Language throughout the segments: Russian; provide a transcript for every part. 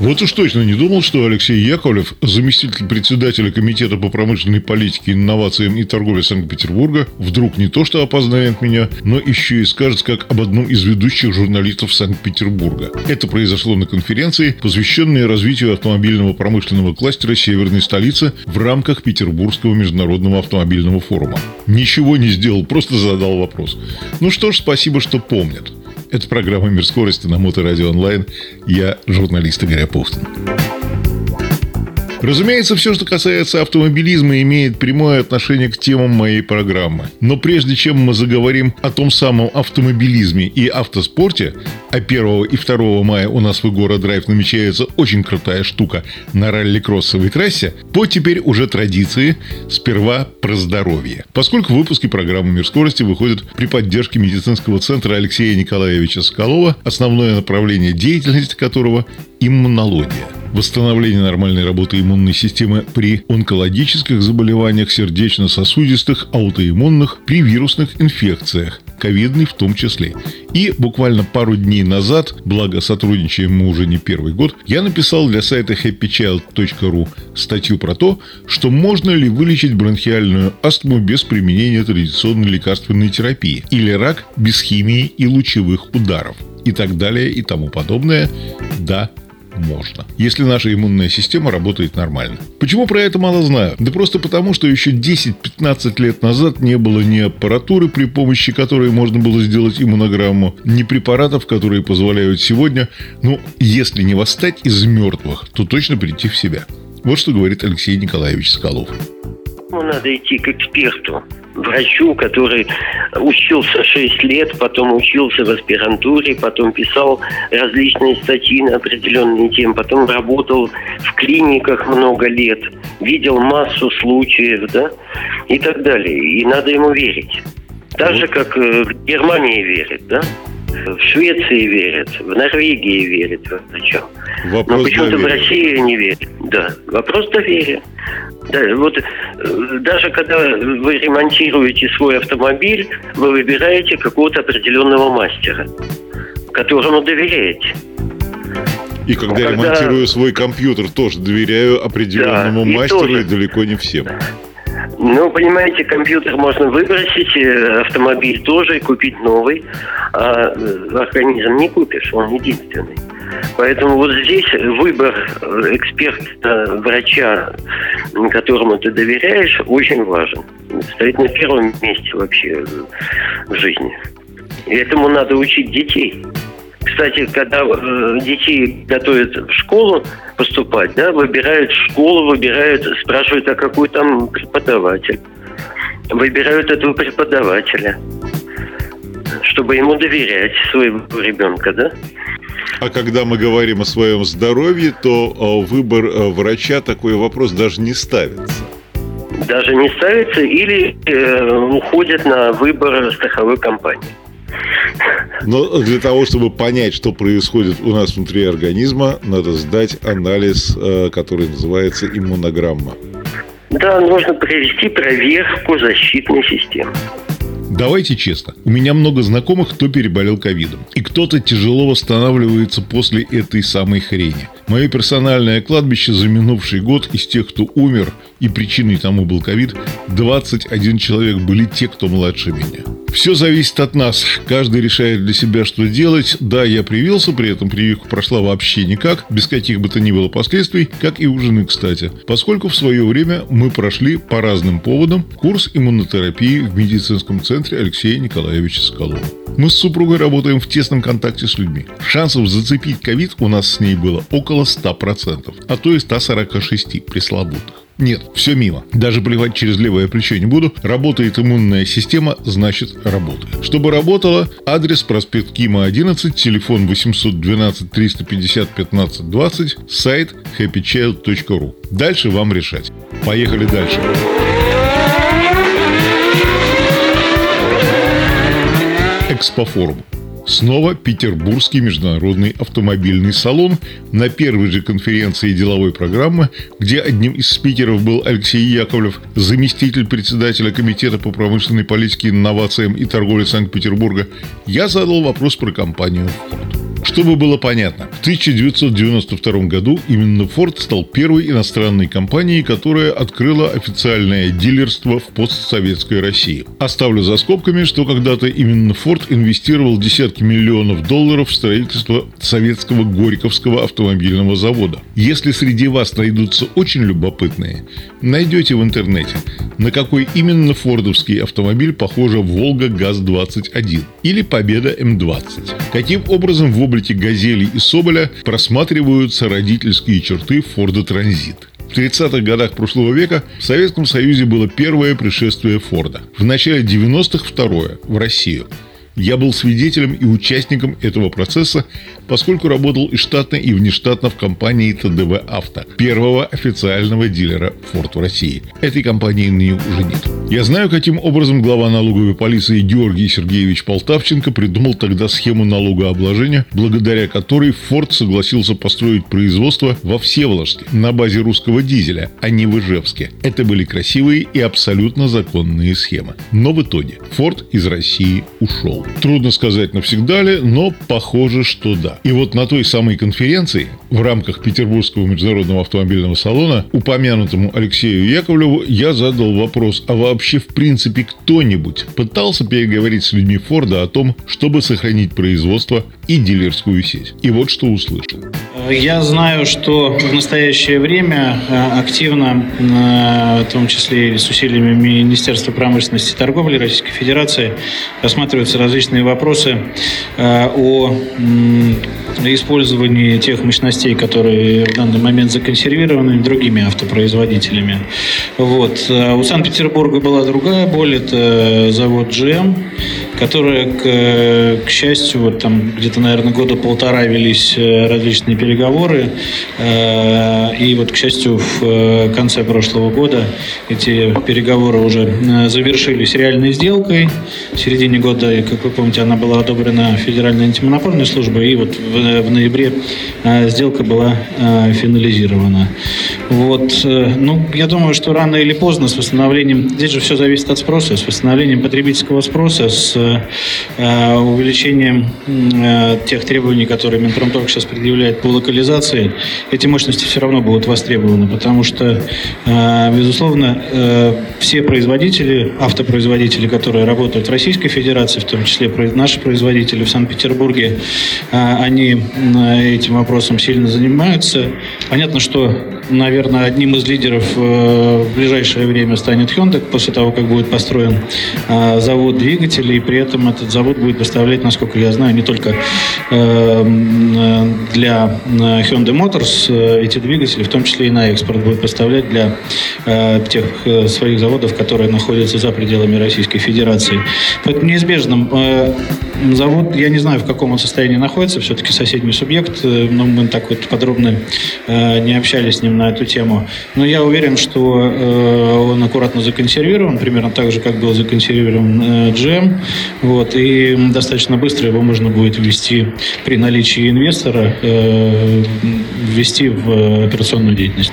Вот уж точно не думал, что Алексей Яковлев, заместитель председателя Комитета по промышленной политике, инновациям и торговле Санкт-Петербурга, вдруг не то что опознает меня, но еще и скажет как об одном из ведущих журналистов Санкт-Петербурга. Это произошло на конференции, посвященной развитию автомобильного промышленного кластера северной столицы в рамках Петербургского международного автомобильного форума. Ничего не сделал, просто задал вопрос. Ну что ж, спасибо, что помнят. Это программа «Мир скорости» на Моторадио онлайн. Я журналист Игорь Апухтин. Разумеется, все, что касается автомобилизма, имеет прямое отношение к темам моей программы. Но прежде чем мы заговорим о том самом автомобилизме и автоспорте, а 1 и 2 мая у нас в Игора Драйв намечается очень крутая штука на ралли-кроссовой трассе, по теперь уже традиции сперва про здоровье. Поскольку выпуски программы «Мир скорости» выходят при поддержке медицинского центра Алексея Николаевича Скалова, основное направление деятельности которого – иммунология – восстановление нормальной работы иммунной системы при онкологических заболеваниях сердечно-сосудистых, аутоиммунных, при вирусных инфекциях, ковидной в том числе. И буквально пару дней назад, благо сотрудничаем мы уже не первый год, я написал для сайта happychild.ru статью про то, что можно ли вылечить бронхиальную астму без применения традиционной лекарственной терапии или рак без химии и лучевых ударов и так далее и тому подобное. Да, можно, если наша иммунная система работает нормально. Почему про это мало знаю? Да просто потому, что еще 10-15 лет назад не было ни аппаратуры, при помощи которой можно было сделать иммунограмму, ни препаратов, которые позволяют сегодня, ну, если не восстать из мертвых, то точно прийти в себя. Вот что говорит Алексей Николаевич Скалов. Ну, надо идти к эксперту, врачу, который учился 6 лет, потом учился в аспирантуре, потом писал различные статьи на определенные темы, потом работал в клиниках много лет, видел массу случаев, да, и так далее. И надо ему верить. Так же, как э, в Германии верят, да? В Швеции верят, в Норвегии верят врачам. Вопрос Но почему-то в. России не верят. Да, вопрос доверия. Да, вот э, даже когда вы ремонтируете свой автомобиль, вы выбираете какого-то определенного мастера, которому доверяете. И когда, Когда- ремонтирую свой компьютер, тоже доверяю определенному Да, и мастеру тоже. и далеко не всем. Ну, понимаете, компьютер можно выбросить, э, автомобиль тоже и купить новый, а э, организм не купишь, он единственный. Поэтому вот здесь выбор эксперта, врача, которому ты доверяешь, очень важен. Стоит на первом месте вообще в жизни. И этому надо учить детей. Кстати, когда э, детей готовят в школу поступать, да, выбирают школу, выбирают, спрашивают, а какой там преподаватель. Выбирают этого преподавателя, чтобы ему доверять своего ребенка, да? А когда мы говорим о своем здоровье, то э, выбор э, врача такой вопрос даже не ставится. Даже не ставится или э, уходят на выбор страховой компании. Но для того, чтобы понять, что происходит у нас внутри организма, надо сдать анализ, э, который называется иммунограмма. Да, нужно провести проверку защитной системы. Давайте честно. У меня много знакомых, кто переболел ковидом. И кто-то тяжело восстанавливается после этой самой хрени. Мое персональное кладбище за минувший год из тех, кто умер, и причиной тому был ковид, 21 человек были те, кто младше меня. Все зависит от нас. Каждый решает для себя, что делать. Да, я привился, при этом прививка прошла вообще никак, без каких бы то ни было последствий, как и у жены, кстати. Поскольку в свое время мы прошли по разным поводам курс иммунотерапии в медицинском центре Алексея Николаевича Скалова. Мы с супругой работаем в тесном контакте с людьми. Шансов зацепить ковид у нас с ней было около 100%, а то и 146 пресловутых. Нет, все мимо. Даже плевать через левое плечо не буду. Работает иммунная система, значит работает. Чтобы работала, адрес проспект Кима 11, телефон 812 350 15 20, сайт happychild.ru. Дальше вам решать. Поехали дальше. Экспофорум. Снова Петербургский международный автомобильный салон на первой же конференции деловой программы, где одним из спикеров был Алексей Яковлев, заместитель председателя Комитета по промышленной политике, инновациям и торговле Санкт-Петербурга, я задал вопрос про компанию Ford. Чтобы было понятно, в 1992 году именно Ford стал первой иностранной компанией, которая открыла официальное дилерство в постсоветской России. Оставлю за скобками, что когда-то именно Ford инвестировал десятки миллионов долларов в строительство советского Горьковского автомобильного завода. Если среди вас найдутся очень любопытные, найдете в интернете, на какой именно фордовский автомобиль похожа Волга ГАЗ-21 или Победа М-20. Каким образом в облике «Газели» и «Соболя» просматриваются родительские черты Форда Транзит. В 30-х годах прошлого века в Советском Союзе было первое пришествие Форда. В начале 90-х второе в Россию. Я был свидетелем и участником этого процесса, поскольку работал и штатно, и внештатно в компании ТДВ «Авто», первого официального дилера Ford в России. Этой компании ныне уже нет. Я знаю, каким образом глава налоговой полиции Георгий Сергеевич Полтавченко придумал тогда схему налогообложения, благодаря которой Ford согласился построить производство во Всеволожске на базе русского дизеля, а не в Ижевске. Это были красивые и абсолютно законные схемы. Но в итоге Ford из России ушел. Трудно сказать навсегда ли, но похоже, что да. И вот на той самой конференции в рамках Петербургского международного автомобильного салона упомянутому Алексею Яковлеву я задал вопрос, а вообще в принципе кто-нибудь пытался переговорить с людьми Форда о том, чтобы сохранить производство и дилерскую сеть? И вот что услышал. Я знаю, что в настоящее время э, активно, э, в том числе и с усилиями Министерства промышленности и торговли Российской Федерации, рассматриваются различные вопросы э, о использовании тех мощностей, которые в данный момент законсервированы другими автопроизводителями. Вот. У Санкт-Петербурга была другая боль, это завод GM, которая, к, к счастью, вот там где-то, наверное, года полтора велись различные переговоры. Э, и вот, к счастью, в э, конце прошлого года эти переговоры уже э, завершились реальной сделкой. В середине года, как вы помните, она была одобрена Федеральной антимонопольной службой. И вот в, в ноябре сделка была финализирована. Вот. Ну, я думаю, что рано или поздно с восстановлением, здесь же все зависит от спроса, с восстановлением потребительского спроса, с увеличением тех требований, которые Минпромторг сейчас предъявляет по локализации, эти мощности все равно будут востребованы, потому что, э, безусловно, э, все производители, автопроизводители, которые работают в Российской Федерации, в том числе наши производители в Санкт-Петербурге, э, они этим вопросом сильно занимаются. Понятно, что, наверное, одним из лидеров в ближайшее время станет Hyundai, после того, как будет построен завод двигателей, и при этом этот завод будет поставлять, насколько я знаю, не только для Hyundai Motors э, эти двигатели, в том числе и на экспорт, будет поставлять для э, тех э, своих заводов, которые находятся за пределами Российской Федерации. Поэтому неизбежно завод, я не знаю, в каком он состоянии находится, все-таки соседний субъект, но мы так вот подробно не общались с ним на эту тему. Но я уверен, что он аккуратно законсервирован, примерно так же, как был законсервирован GM. Вот, и достаточно быстро его можно будет ввести при наличии инвестора ввести в операционную деятельность.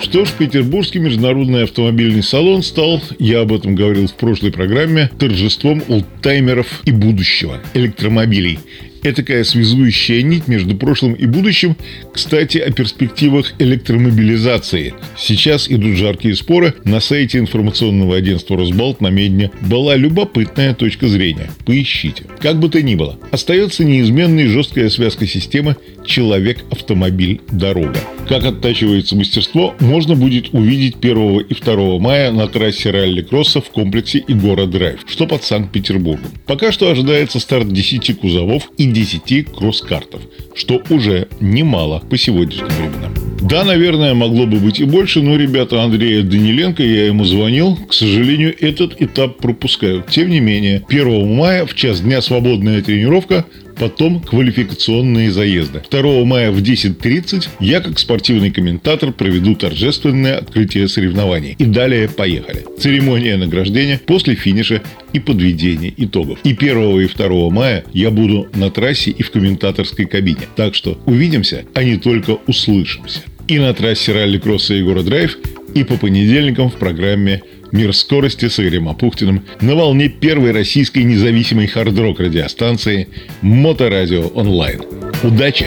Что ж, Петербургский международный автомобильный салон стал, я об этом говорил в прошлой программе, торжеством олдтаймеров и будущего электромобилей этакая связующая нить между прошлым и будущим. Кстати, о перспективах электромобилизации. Сейчас идут жаркие споры. На сайте информационного агентства «Росбалт» на Медне была любопытная точка зрения. Поищите. Как бы то ни было, остается неизменной жесткая связка системы «Человек-автомобиль-дорога». Как оттачивается мастерство, можно будет увидеть 1 и 2 мая на трассе ралли-кросса в комплексе Игора Драйв, что под Санкт-Петербургом. Пока что ожидается старт 10 кузовов и 10 кросс-картов, что уже немало по сегодняшним временам. Да, наверное, могло бы быть и больше, но ребята Андрея Даниленко, я ему звонил, к сожалению, этот этап пропускают. Тем не менее, 1 мая в час дня свободная тренировка Потом квалификационные заезды. 2 мая в 10.30 я, как спортивный комментатор, проведу торжественное открытие соревнований. И далее поехали. Церемония награждения после финиша и подведения итогов. И 1 и 2 мая я буду на трассе и в комментаторской кабине. Так что увидимся, а не только услышимся. И на трассе ралли-кросса Егора Драйв, и по понедельникам в программе «Мир скорости» с Игорем Апухтиным на волне первой российской независимой хард-рок радиостанции «Моторадио онлайн». Удачи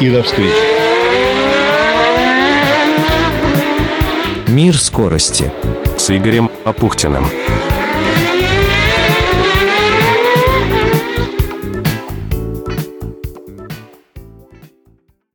и до встречи! Мир скорости с Игорем Апухтиным.